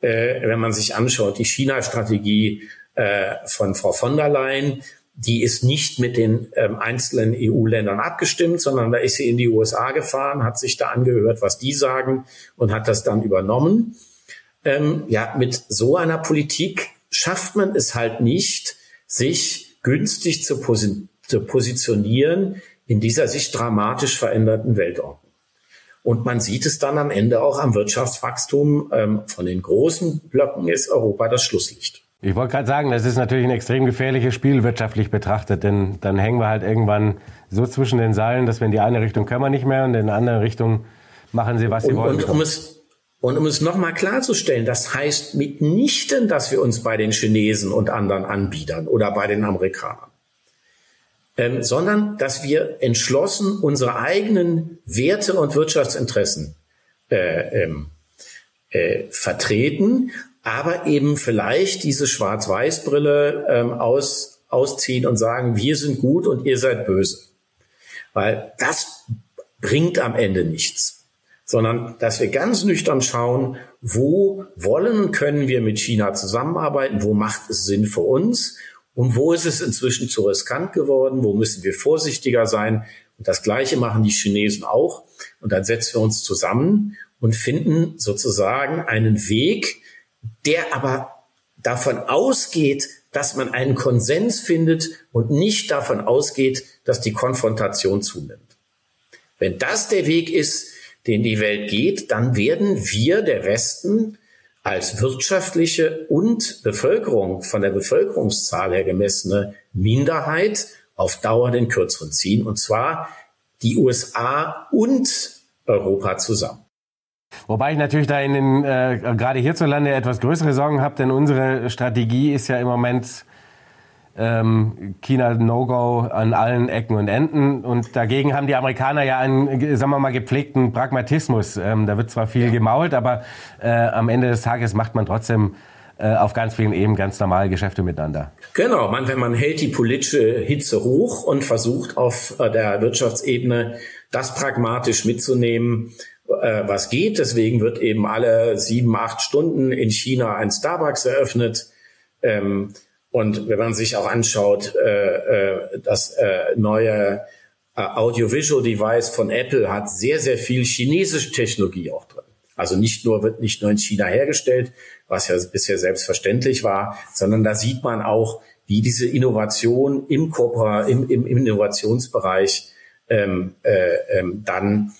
äh, wenn man sich anschaut, die China-Strategie äh, von Frau von der Leyen, die ist nicht mit den ähm, einzelnen EU-Ländern abgestimmt, sondern da ist sie in die USA gefahren, hat sich da angehört, was die sagen und hat das dann übernommen. Ähm, ja, mit so einer Politik schafft man es halt nicht, sich günstig zu, posi zu positionieren in dieser sich dramatisch veränderten Weltordnung. Und man sieht es dann am Ende auch am Wirtschaftswachstum. Ähm, von den großen Blöcken ist Europa das Schlusslicht. Ich wollte gerade sagen, das ist natürlich ein extrem gefährliches Spiel wirtschaftlich betrachtet, denn dann hängen wir halt irgendwann so zwischen den Seilen, dass wir in die eine Richtung können wir nicht mehr und in die andere Richtung machen sie, was sie und, wollen. Und um es, und um es nochmal klarzustellen, das heißt mitnichten, dass wir uns bei den Chinesen und anderen Anbietern oder bei den Amerikanern ähm, sondern dass wir entschlossen unsere eigenen Werte und Wirtschaftsinteressen äh, ähm, äh, vertreten, aber eben vielleicht diese Schwarz-Weiß-Brille ähm, aus, ausziehen und sagen, wir sind gut und ihr seid böse. Weil das bringt am Ende nichts, sondern dass wir ganz nüchtern schauen, wo wollen und können wir mit China zusammenarbeiten, wo macht es Sinn für uns und wo ist es inzwischen zu riskant geworden? Wo müssen wir vorsichtiger sein? Und das Gleiche machen die Chinesen auch. Und dann setzen wir uns zusammen und finden sozusagen einen Weg, der aber davon ausgeht, dass man einen Konsens findet und nicht davon ausgeht, dass die Konfrontation zunimmt. Wenn das der Weg ist, den die Welt geht, dann werden wir, der Westen, als wirtschaftliche und Bevölkerung, von der Bevölkerungszahl her gemessene Minderheit auf Dauer den Kürzeren ziehen, und zwar die USA und Europa zusammen. Wobei ich natürlich da in den, äh, gerade hierzulande etwas größere Sorgen habe, denn unsere Strategie ist ja im Moment ähm, China No-Go an allen Ecken und Enden. Und dagegen haben die Amerikaner ja einen, sagen wir mal, gepflegten Pragmatismus. Ähm, da wird zwar viel gemault, aber äh, am Ende des Tages macht man trotzdem äh, auf ganz vielen Ebenen ganz normale Geschäfte miteinander. Genau, man, wenn man hält die politische Hitze hoch und versucht auf äh, der Wirtschaftsebene das pragmatisch mitzunehmen, äh, was geht. Deswegen wird eben alle sieben, acht Stunden in China ein Starbucks eröffnet. Ähm, und wenn man sich auch anschaut, äh, äh, das äh, neue äh, Audiovisual Device von Apple hat sehr, sehr viel chinesische Technologie auch drin. Also nicht nur, wird nicht nur in China hergestellt, was ja bisher selbstverständlich war, sondern da sieht man auch, wie diese Innovation im, Kooper, im, im, im Innovationsbereich ähm, äh, ähm, dann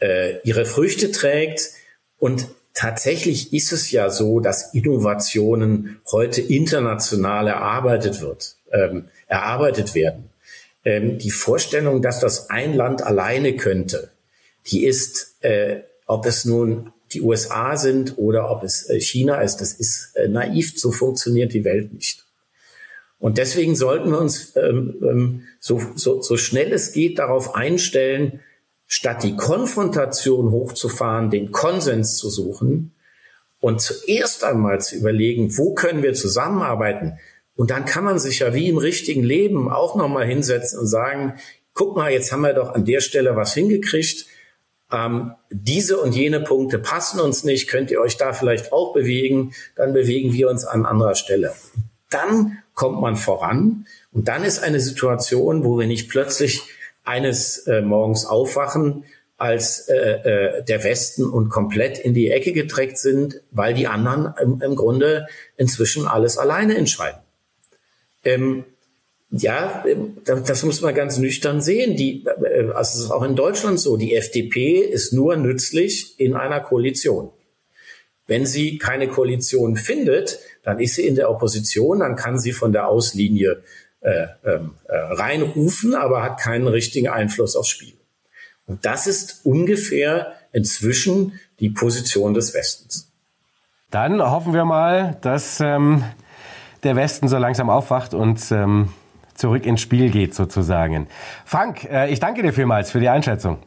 äh, ihre Früchte trägt. Und tatsächlich ist es ja so, dass Innovationen heute international erarbeitet wird, ähm, erarbeitet werden. Ähm, die Vorstellung, dass das ein Land alleine könnte, die ist, äh, ob es nun die USA sind oder ob es äh, China ist, das ist äh, naiv. So funktioniert die Welt nicht. Und deswegen sollten wir uns ähm, ähm, so, so, so schnell es geht darauf einstellen, statt die Konfrontation hochzufahren, den Konsens zu suchen und zuerst einmal zu überlegen, wo können wir zusammenarbeiten. Und dann kann man sich ja wie im richtigen Leben auch nochmal hinsetzen und sagen, guck mal, jetzt haben wir doch an der Stelle was hingekriegt. Ähm, diese und jene Punkte passen uns nicht, könnt ihr euch da vielleicht auch bewegen, dann bewegen wir uns an anderer Stelle. Dann kommt man voran und dann ist eine Situation, wo wir nicht plötzlich eines äh, Morgens aufwachen als äh, äh, der Westen und komplett in die Ecke gedreckt sind, weil die anderen im, im Grunde inzwischen alles alleine entscheiden. Ähm, ja, ähm, das muss man ganz nüchtern sehen. Die, also es ist auch in Deutschland so. Die FDP ist nur nützlich in einer Koalition. Wenn sie keine Koalition findet, dann ist sie in der Opposition, dann kann sie von der Auslinie äh, ähm, äh, reinrufen, aber hat keinen richtigen Einfluss aufs Spiel. Und das ist ungefähr inzwischen die Position des Westens. Dann hoffen wir mal, dass ähm, der Westen so langsam aufwacht und ähm, zurück ins Spiel geht sozusagen. Frank, äh, ich danke dir vielmals für die Einschätzung.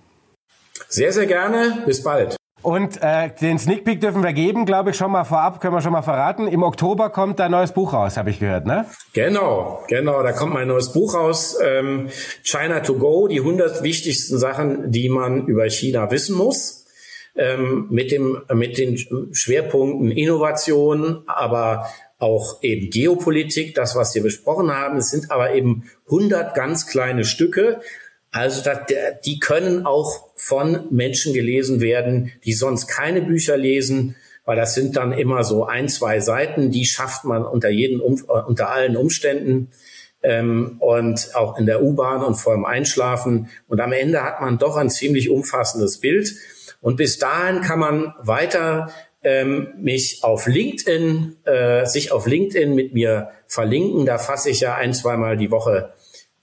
Sehr, sehr gerne. Bis bald. Und äh, den Sneak Peek dürfen wir geben, glaube ich, schon mal vorab, können wir schon mal verraten. Im Oktober kommt dein neues Buch raus, habe ich gehört, ne? Genau, genau, da kommt mein neues Buch raus, ähm, China to Go, die 100 wichtigsten Sachen, die man über China wissen muss. Ähm, mit, dem, mit den Schwerpunkten Innovation, aber auch eben Geopolitik, das, was wir besprochen haben. Es sind aber eben 100 ganz kleine Stücke, also die können auch von Menschen gelesen werden, die sonst keine Bücher lesen, weil das sind dann immer so ein, zwei Seiten, die schafft man unter jeden, äh, unter allen Umständen ähm, und auch in der U-Bahn und vor dem Einschlafen. Und am Ende hat man doch ein ziemlich umfassendes Bild. Und bis dahin kann man weiter ähm, mich auf LinkedIn, äh, sich auf LinkedIn mit mir verlinken. Da fasse ich ja ein, zweimal die Woche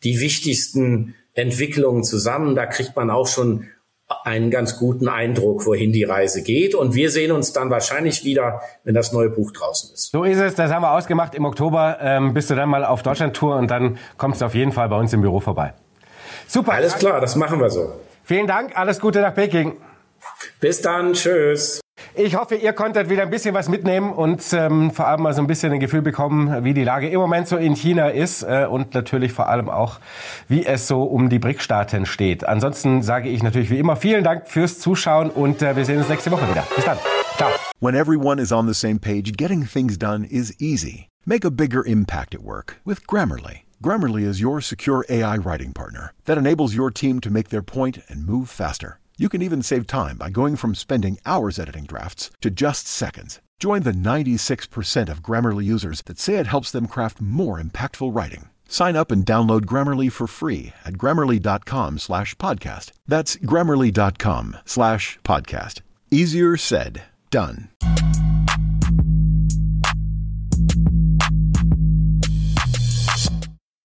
die wichtigsten Entwicklungen zusammen. Da kriegt man auch schon einen ganz guten Eindruck, wohin die Reise geht. Und wir sehen uns dann wahrscheinlich wieder, wenn das neue Buch draußen ist. So ist es, das haben wir ausgemacht. Im Oktober ähm, bist du dann mal auf Deutschland-Tour und dann kommst du auf jeden Fall bei uns im Büro vorbei. Super. Alles klar, das machen wir so. Vielen Dank, alles Gute nach Peking. Bis dann, tschüss. Ich hoffe, ihr konntet wieder ein bisschen was mitnehmen und ähm, vor allem mal so ein bisschen ein Gefühl bekommen, wie die Lage im Moment so in China ist äh, und natürlich vor allem auch, wie es so um die BRIC-Staaten steht. Ansonsten sage ich natürlich wie immer vielen Dank fürs Zuschauen und äh, wir sehen uns nächste Woche wieder. Bis dann. Ciao. When everyone is on the same page, getting things done is easy. Make a bigger impact at work with Grammarly. Grammarly is your secure AI writing partner that enables your team to make their point and move faster. You can even save time by going from spending hours editing drafts to just seconds. Join the 96% of Grammarly users that say it helps them craft more impactful writing. Sign up and download Grammarly for free at grammarly.com slash podcast. That's grammarly.com slash podcast. Easier said, done.